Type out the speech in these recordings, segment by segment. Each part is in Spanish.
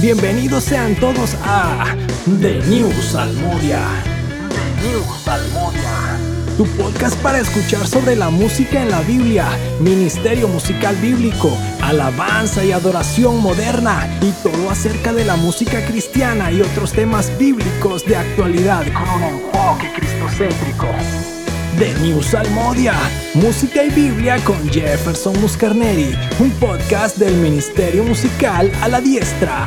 Bienvenidos sean todos a The News Salmodia. The News Salmodia. Tu podcast para escuchar sobre la música en la Biblia, ministerio musical bíblico, alabanza y adoración moderna y todo acerca de la música cristiana y otros temas bíblicos de actualidad con un enfoque cristocéntrico. The News Salmodia, música y Biblia con Jefferson Muscarneri, un podcast del Ministerio Musical a la Diestra.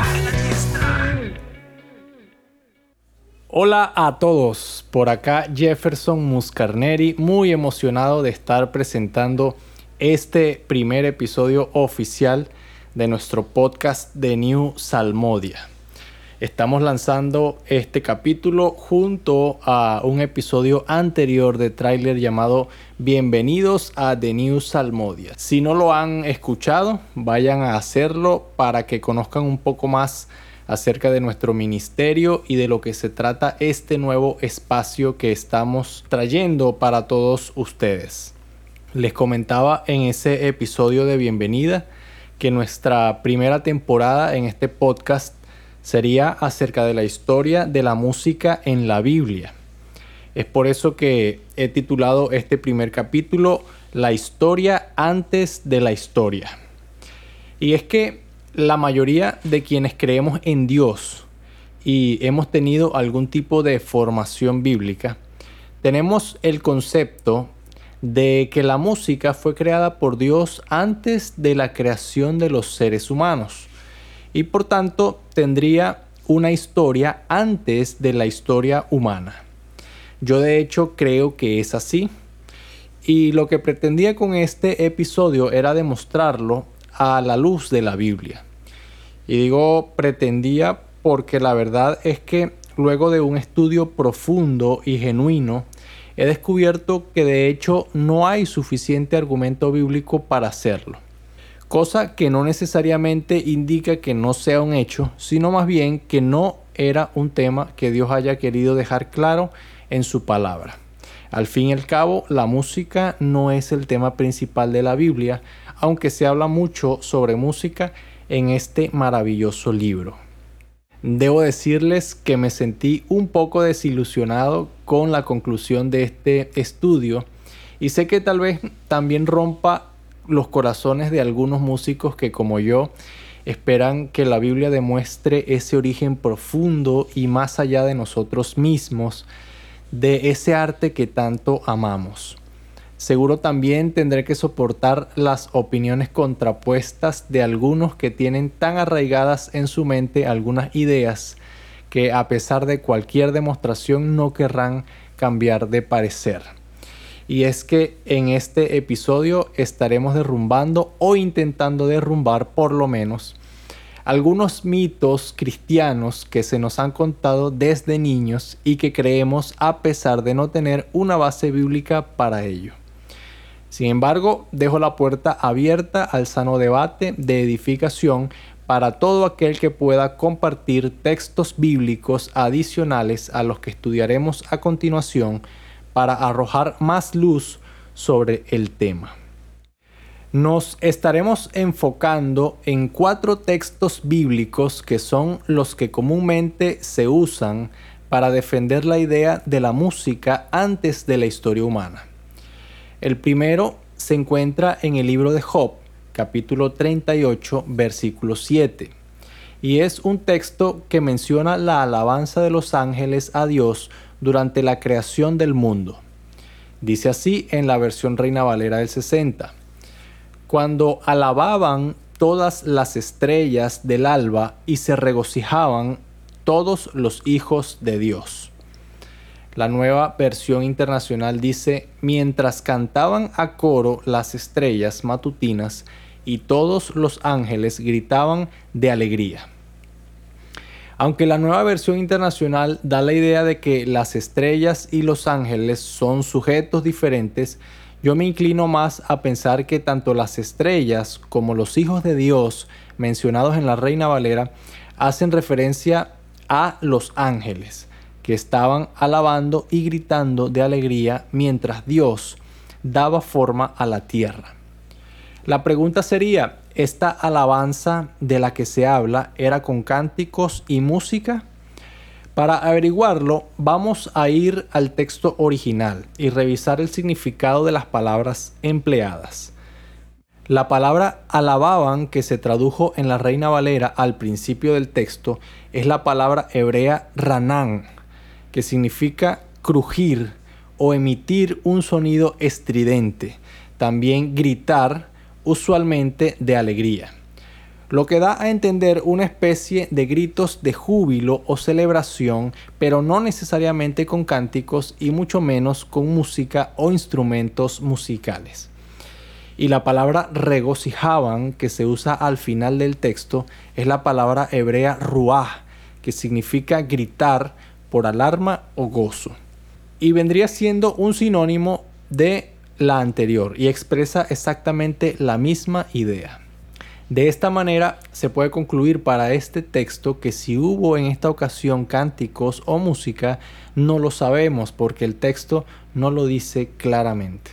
Hola a todos, por acá Jefferson Muscarneri, muy emocionado de estar presentando este primer episodio oficial de nuestro podcast de New Salmodia. Estamos lanzando este capítulo junto a un episodio anterior de tráiler llamado Bienvenidos a The New Salmodia. Si no lo han escuchado, vayan a hacerlo para que conozcan un poco más acerca de nuestro ministerio y de lo que se trata este nuevo espacio que estamos trayendo para todos ustedes. Les comentaba en ese episodio de bienvenida que nuestra primera temporada en este podcast sería acerca de la historia de la música en la Biblia. Es por eso que he titulado este primer capítulo La historia antes de la historia. Y es que la mayoría de quienes creemos en Dios y hemos tenido algún tipo de formación bíblica, tenemos el concepto de que la música fue creada por Dios antes de la creación de los seres humanos y por tanto tendría una historia antes de la historia humana. Yo de hecho creo que es así y lo que pretendía con este episodio era demostrarlo a la luz de la Biblia. Y digo pretendía porque la verdad es que luego de un estudio profundo y genuino, he descubierto que de hecho no hay suficiente argumento bíblico para hacerlo cosa que no necesariamente indica que no sea un hecho, sino más bien que no era un tema que Dios haya querido dejar claro en su palabra. Al fin y al cabo, la música no es el tema principal de la Biblia, aunque se habla mucho sobre música en este maravilloso libro. Debo decirles que me sentí un poco desilusionado con la conclusión de este estudio y sé que tal vez también rompa los corazones de algunos músicos que como yo esperan que la Biblia demuestre ese origen profundo y más allá de nosotros mismos de ese arte que tanto amamos. Seguro también tendré que soportar las opiniones contrapuestas de algunos que tienen tan arraigadas en su mente algunas ideas que a pesar de cualquier demostración no querrán cambiar de parecer y es que en este episodio estaremos derrumbando o intentando derrumbar por lo menos algunos mitos cristianos que se nos han contado desde niños y que creemos a pesar de no tener una base bíblica para ello. Sin embargo, dejo la puerta abierta al sano debate de edificación para todo aquel que pueda compartir textos bíblicos adicionales a los que estudiaremos a continuación para arrojar más luz sobre el tema. Nos estaremos enfocando en cuatro textos bíblicos que son los que comúnmente se usan para defender la idea de la música antes de la historia humana. El primero se encuentra en el libro de Job, capítulo 38, versículo 7, y es un texto que menciona la alabanza de los ángeles a Dios durante la creación del mundo. Dice así en la versión Reina Valera del 60. Cuando alababan todas las estrellas del alba y se regocijaban todos los hijos de Dios. La nueva versión internacional dice, mientras cantaban a coro las estrellas matutinas y todos los ángeles gritaban de alegría. Aunque la nueva versión internacional da la idea de que las estrellas y los ángeles son sujetos diferentes, yo me inclino más a pensar que tanto las estrellas como los hijos de Dios mencionados en la Reina Valera hacen referencia a los ángeles que estaban alabando y gritando de alegría mientras Dios daba forma a la tierra. La pregunta sería, esta alabanza de la que se habla era con cánticos y música? Para averiguarlo, vamos a ir al texto original y revisar el significado de las palabras empleadas. La palabra alababan que se tradujo en la Reina Valera al principio del texto es la palabra hebrea ranán, que significa crujir o emitir un sonido estridente, también gritar, usualmente de alegría lo que da a entender una especie de gritos de júbilo o celebración, pero no necesariamente con cánticos y mucho menos con música o instrumentos musicales. Y la palabra regocijaban, que se usa al final del texto, es la palabra hebrea ruah, que significa gritar por alarma o gozo. Y vendría siendo un sinónimo de la anterior y expresa exactamente la misma idea. De esta manera se puede concluir para este texto que si hubo en esta ocasión cánticos o música, no lo sabemos porque el texto no lo dice claramente.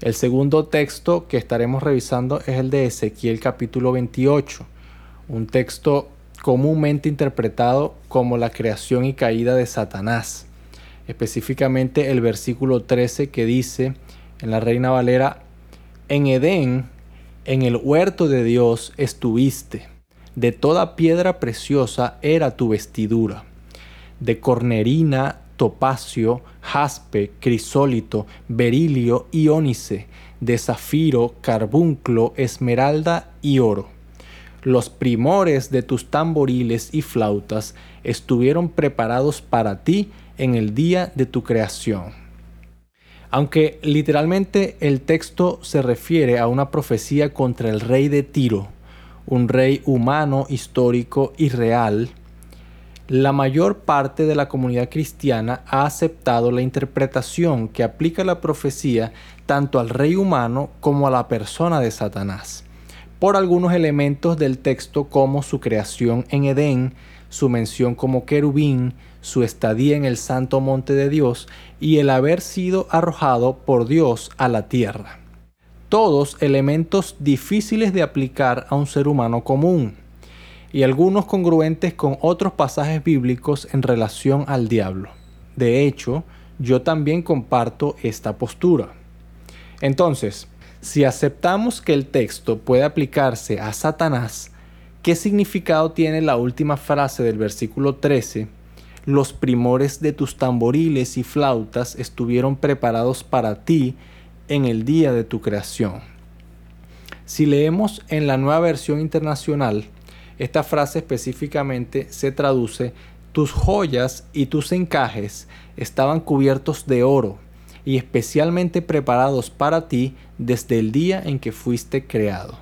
El segundo texto que estaremos revisando es el de Ezequiel capítulo 28, un texto comúnmente interpretado como la creación y caída de Satanás. Específicamente el versículo 13 que dice en la Reina Valera, en Edén en el huerto de Dios estuviste, de toda piedra preciosa era tu vestidura, de cornerina, topacio, jaspe, crisólito, berilio y ónice, de zafiro, carbunclo, esmeralda y oro. Los primores de tus tamboriles y flautas estuvieron preparados para ti en el día de tu creación. Aunque literalmente el texto se refiere a una profecía contra el rey de Tiro, un rey humano, histórico y real, la mayor parte de la comunidad cristiana ha aceptado la interpretación que aplica la profecía tanto al rey humano como a la persona de Satanás, por algunos elementos del texto como su creación en Edén, su mención como querubín, su estadía en el santo monte de Dios y el haber sido arrojado por Dios a la tierra. Todos elementos difíciles de aplicar a un ser humano común y algunos congruentes con otros pasajes bíblicos en relación al diablo. De hecho, yo también comparto esta postura. Entonces, si aceptamos que el texto puede aplicarse a Satanás, ¿Qué significado tiene la última frase del versículo 13? Los primores de tus tamboriles y flautas estuvieron preparados para ti en el día de tu creación. Si leemos en la nueva versión internacional, esta frase específicamente se traduce, tus joyas y tus encajes estaban cubiertos de oro y especialmente preparados para ti desde el día en que fuiste creado.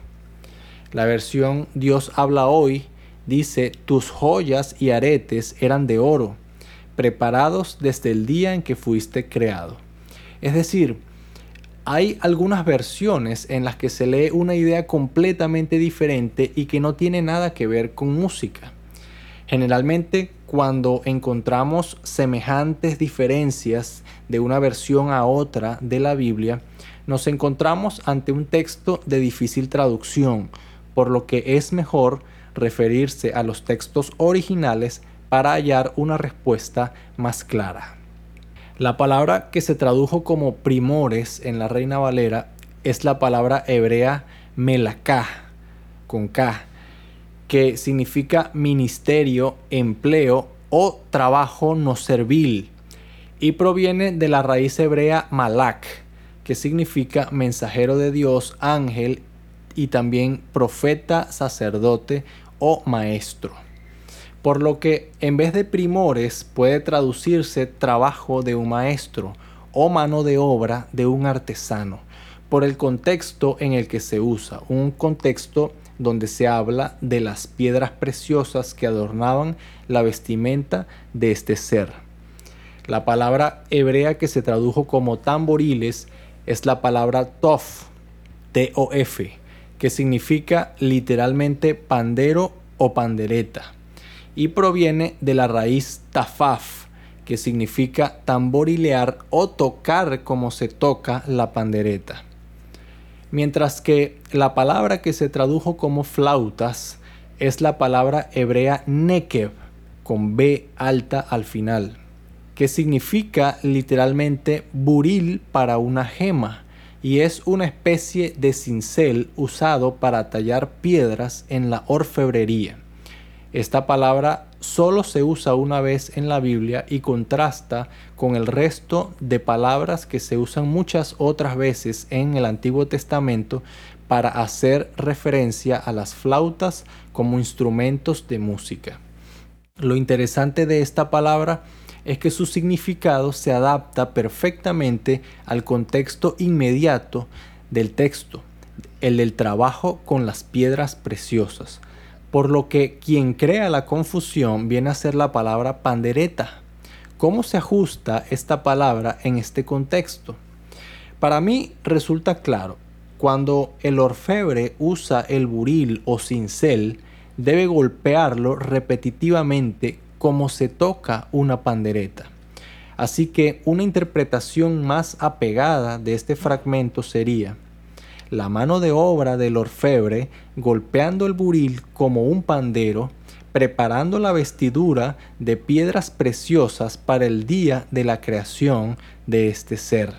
La versión Dios habla hoy dice, tus joyas y aretes eran de oro, preparados desde el día en que fuiste creado. Es decir, hay algunas versiones en las que se lee una idea completamente diferente y que no tiene nada que ver con música. Generalmente cuando encontramos semejantes diferencias de una versión a otra de la Biblia, nos encontramos ante un texto de difícil traducción, por lo que es mejor referirse a los textos originales para hallar una respuesta más clara. La palabra que se tradujo como primores en la Reina Valera es la palabra hebrea melaká, con K, que significa ministerio, empleo o trabajo no servil, y proviene de la raíz hebrea malak, que significa mensajero de Dios, ángel y también profeta, sacerdote o maestro. Por lo que en vez de primores puede traducirse trabajo de un maestro o mano de obra de un artesano, por el contexto en el que se usa, un contexto donde se habla de las piedras preciosas que adornaban la vestimenta de este ser. La palabra hebrea que se tradujo como tamboriles es la palabra tof, T-O-F, que significa literalmente pandero o pandereta, y proviene de la raíz tafaf, que significa tamborilear o tocar como se toca la pandereta. mientras que la palabra que se tradujo como flautas es la palabra hebrea nekev, con B alta al final, que significa literalmente buril para una gema, y es una especie de cincel usado para tallar piedras en la orfebrería. Esta palabra solo se usa una vez en la Biblia y contrasta con el resto de palabras que se usan muchas otras veces en el Antiguo Testamento para hacer referencia a las flautas como instrumentos de música. Lo interesante de esta palabra es que su significado se adapta perfectamente al contexto inmediato del texto, el del trabajo con las piedras preciosas, por lo que quien crea la confusión viene a ser la palabra pandereta. ¿Cómo se ajusta esta palabra en este contexto? Para mí resulta claro, cuando el orfebre usa el buril o cincel, debe golpearlo repetitivamente como se toca una pandereta. Así que una interpretación más apegada de este fragmento sería la mano de obra del orfebre golpeando el buril como un pandero, preparando la vestidura de piedras preciosas para el día de la creación de este ser.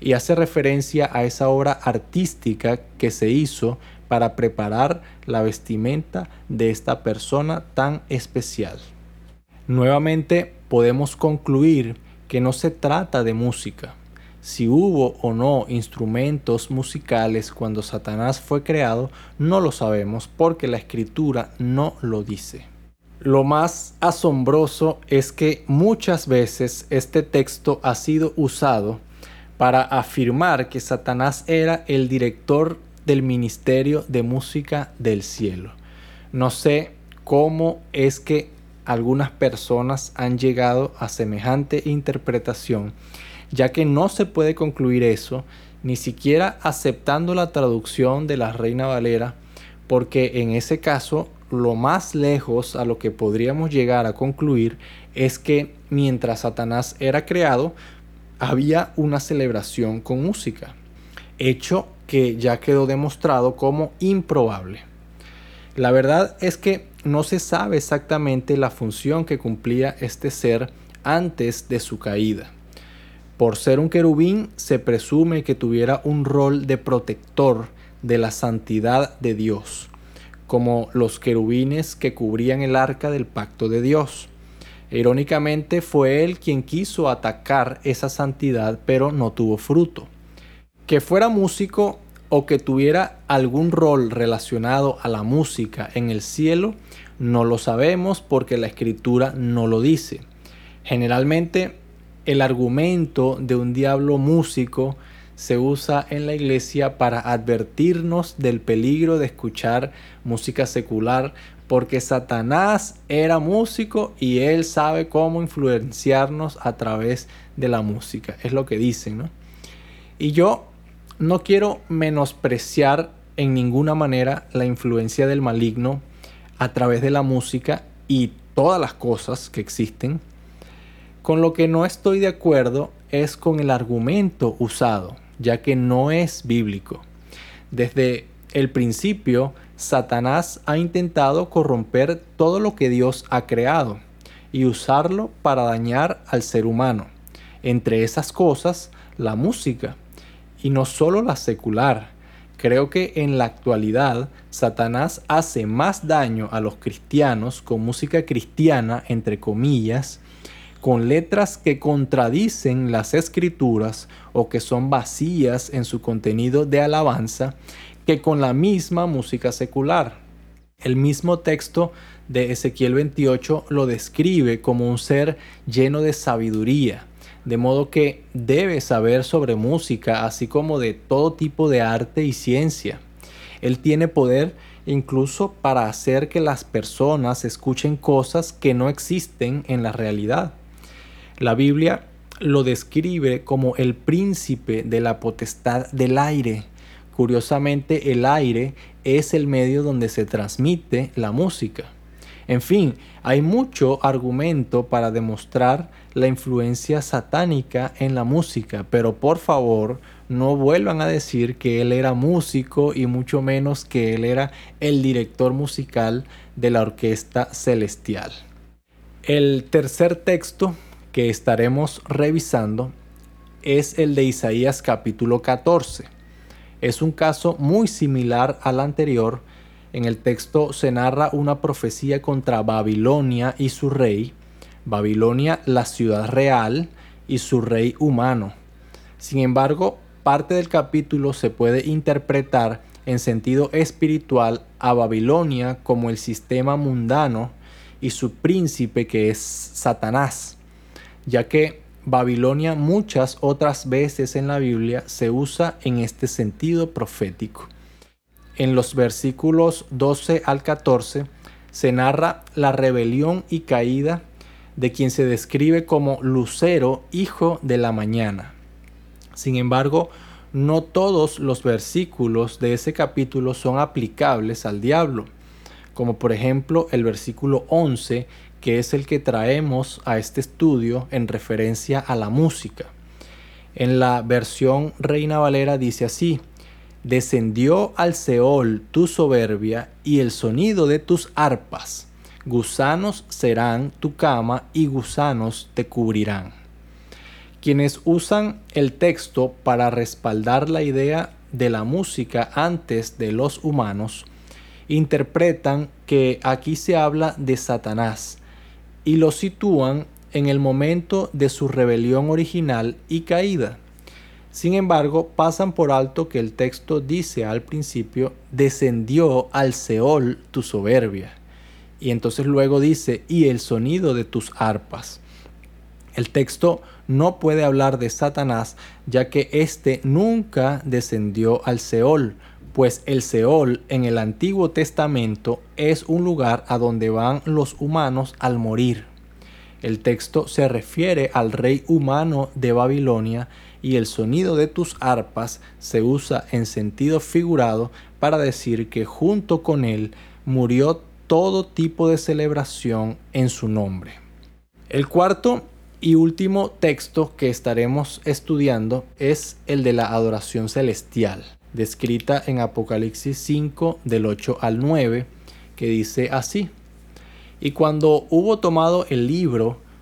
Y hace referencia a esa obra artística que se hizo para preparar la vestimenta de esta persona tan especial. Nuevamente podemos concluir que no se trata de música. Si hubo o no instrumentos musicales cuando Satanás fue creado, no lo sabemos porque la escritura no lo dice. Lo más asombroso es que muchas veces este texto ha sido usado para afirmar que Satanás era el director del ministerio de música del cielo. No sé cómo es que algunas personas han llegado a semejante interpretación, ya que no se puede concluir eso ni siquiera aceptando la traducción de la Reina Valera, porque en ese caso lo más lejos a lo que podríamos llegar a concluir es que mientras Satanás era creado, había una celebración con música, hecho que ya quedó demostrado como improbable. La verdad es que no se sabe exactamente la función que cumplía este ser antes de su caída. Por ser un querubín se presume que tuviera un rol de protector de la santidad de Dios, como los querubines que cubrían el arca del pacto de Dios. Irónicamente fue él quien quiso atacar esa santidad, pero no tuvo fruto. Que fuera músico o que tuviera algún rol relacionado a la música en el cielo, no lo sabemos porque la escritura no lo dice. Generalmente el argumento de un diablo músico se usa en la iglesia para advertirnos del peligro de escuchar música secular porque Satanás era músico y él sabe cómo influenciarnos a través de la música. Es lo que dicen, ¿no? Y yo no quiero menospreciar en ninguna manera la influencia del maligno a través de la música y todas las cosas que existen. Con lo que no estoy de acuerdo es con el argumento usado, ya que no es bíblico. Desde el principio, Satanás ha intentado corromper todo lo que Dios ha creado y usarlo para dañar al ser humano. Entre esas cosas, la música y no solo la secular. Creo que en la actualidad Satanás hace más daño a los cristianos con música cristiana, entre comillas, con letras que contradicen las escrituras o que son vacías en su contenido de alabanza, que con la misma música secular. El mismo texto de Ezequiel 28 lo describe como un ser lleno de sabiduría, de modo que debe saber sobre música, así como de todo tipo de arte y ciencia. Él tiene poder incluso para hacer que las personas escuchen cosas que no existen en la realidad. La Biblia lo describe como el príncipe de la potestad del aire. Curiosamente, el aire es el medio donde se transmite la música. En fin, hay mucho argumento para demostrar la influencia satánica en la música, pero por favor no vuelvan a decir que él era músico y mucho menos que él era el director musical de la orquesta celestial. El tercer texto que estaremos revisando es el de Isaías capítulo 14. Es un caso muy similar al anterior. En el texto se narra una profecía contra Babilonia y su rey. Babilonia, la ciudad real, y su rey humano. Sin embargo, parte del capítulo se puede interpretar en sentido espiritual a Babilonia como el sistema mundano y su príncipe que es Satanás, ya que Babilonia muchas otras veces en la Biblia se usa en este sentido profético. En los versículos 12 al 14 se narra la rebelión y caída de quien se describe como Lucero, hijo de la mañana. Sin embargo, no todos los versículos de ese capítulo son aplicables al diablo, como por ejemplo el versículo 11 que es el que traemos a este estudio en referencia a la música. En la versión Reina Valera dice así, descendió al Seol tu soberbia y el sonido de tus arpas. Gusanos serán tu cama y gusanos te cubrirán. Quienes usan el texto para respaldar la idea de la música antes de los humanos, interpretan que aquí se habla de Satanás, y lo sitúan en el momento de su rebelión original y caída. Sin embargo, pasan por alto que el texto dice al principio, descendió al Seol tu soberbia. Y entonces luego dice, y el sonido de tus arpas. El texto no puede hablar de Satanás, ya que éste nunca descendió al Seol, pues el Seol en el Antiguo Testamento es un lugar a donde van los humanos al morir. El texto se refiere al rey humano de Babilonia y el sonido de tus arpas se usa en sentido figurado para decir que junto con él murió todo tipo de celebración en su nombre. El cuarto y último texto que estaremos estudiando es el de la adoración celestial descrita en Apocalipsis 5 del 8 al 9, que dice así. Y cuando hubo tomado el libro,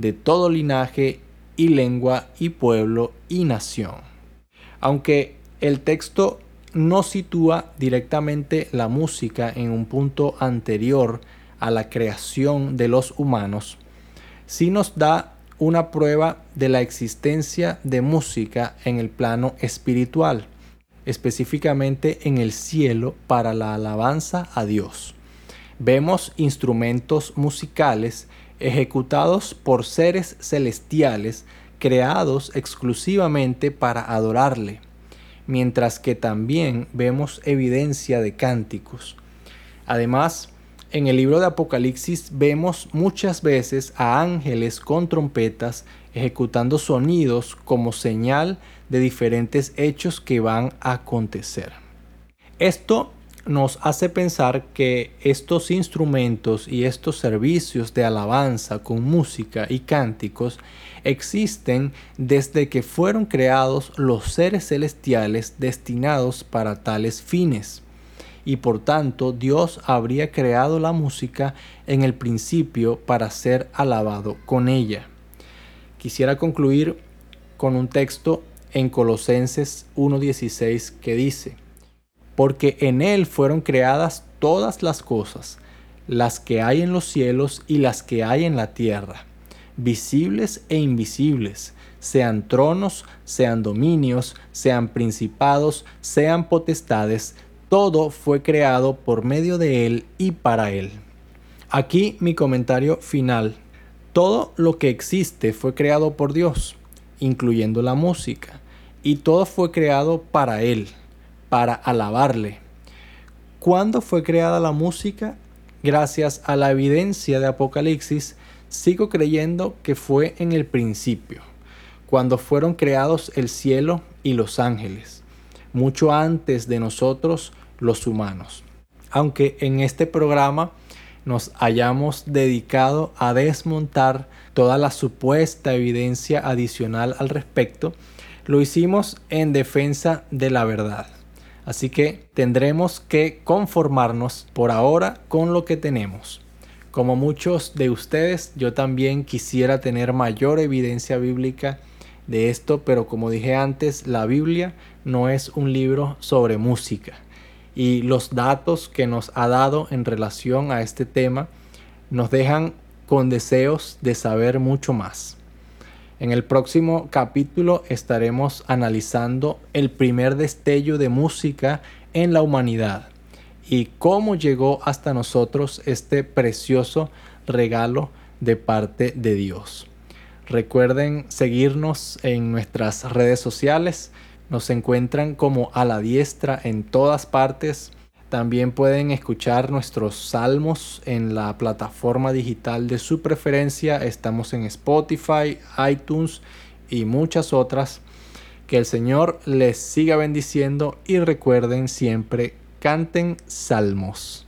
de todo linaje y lengua y pueblo y nación. Aunque el texto no sitúa directamente la música en un punto anterior a la creación de los humanos, sí nos da una prueba de la existencia de música en el plano espiritual, específicamente en el cielo para la alabanza a Dios. Vemos instrumentos musicales ejecutados por seres celestiales creados exclusivamente para adorarle, mientras que también vemos evidencia de cánticos. Además, en el libro de Apocalipsis vemos muchas veces a ángeles con trompetas ejecutando sonidos como señal de diferentes hechos que van a acontecer. Esto nos hace pensar que estos instrumentos y estos servicios de alabanza con música y cánticos existen desde que fueron creados los seres celestiales destinados para tales fines y por tanto Dios habría creado la música en el principio para ser alabado con ella. Quisiera concluir con un texto en Colosenses 1.16 que dice, porque en Él fueron creadas todas las cosas, las que hay en los cielos y las que hay en la tierra, visibles e invisibles, sean tronos, sean dominios, sean principados, sean potestades, todo fue creado por medio de Él y para Él. Aquí mi comentario final. Todo lo que existe fue creado por Dios, incluyendo la música, y todo fue creado para Él, para alabarle. ¿Cuándo fue creada la música? Gracias a la evidencia de Apocalipsis, sigo creyendo que fue en el principio, cuando fueron creados el cielo y los ángeles, mucho antes de nosotros los humanos. Aunque en este programa nos hayamos dedicado a desmontar toda la supuesta evidencia adicional al respecto, lo hicimos en defensa de la verdad. Así que tendremos que conformarnos por ahora con lo que tenemos. Como muchos de ustedes, yo también quisiera tener mayor evidencia bíblica de esto, pero como dije antes, la Biblia no es un libro sobre música y los datos que nos ha dado en relación a este tema nos dejan con deseos de saber mucho más. En el próximo capítulo estaremos analizando el primer destello de música en la humanidad y cómo llegó hasta nosotros este precioso regalo de parte de Dios. Recuerden seguirnos en nuestras redes sociales nos encuentran como a la diestra en todas partes. También pueden escuchar nuestros salmos en la plataforma digital de su preferencia. Estamos en Spotify, iTunes y muchas otras. Que el Señor les siga bendiciendo y recuerden siempre, canten salmos.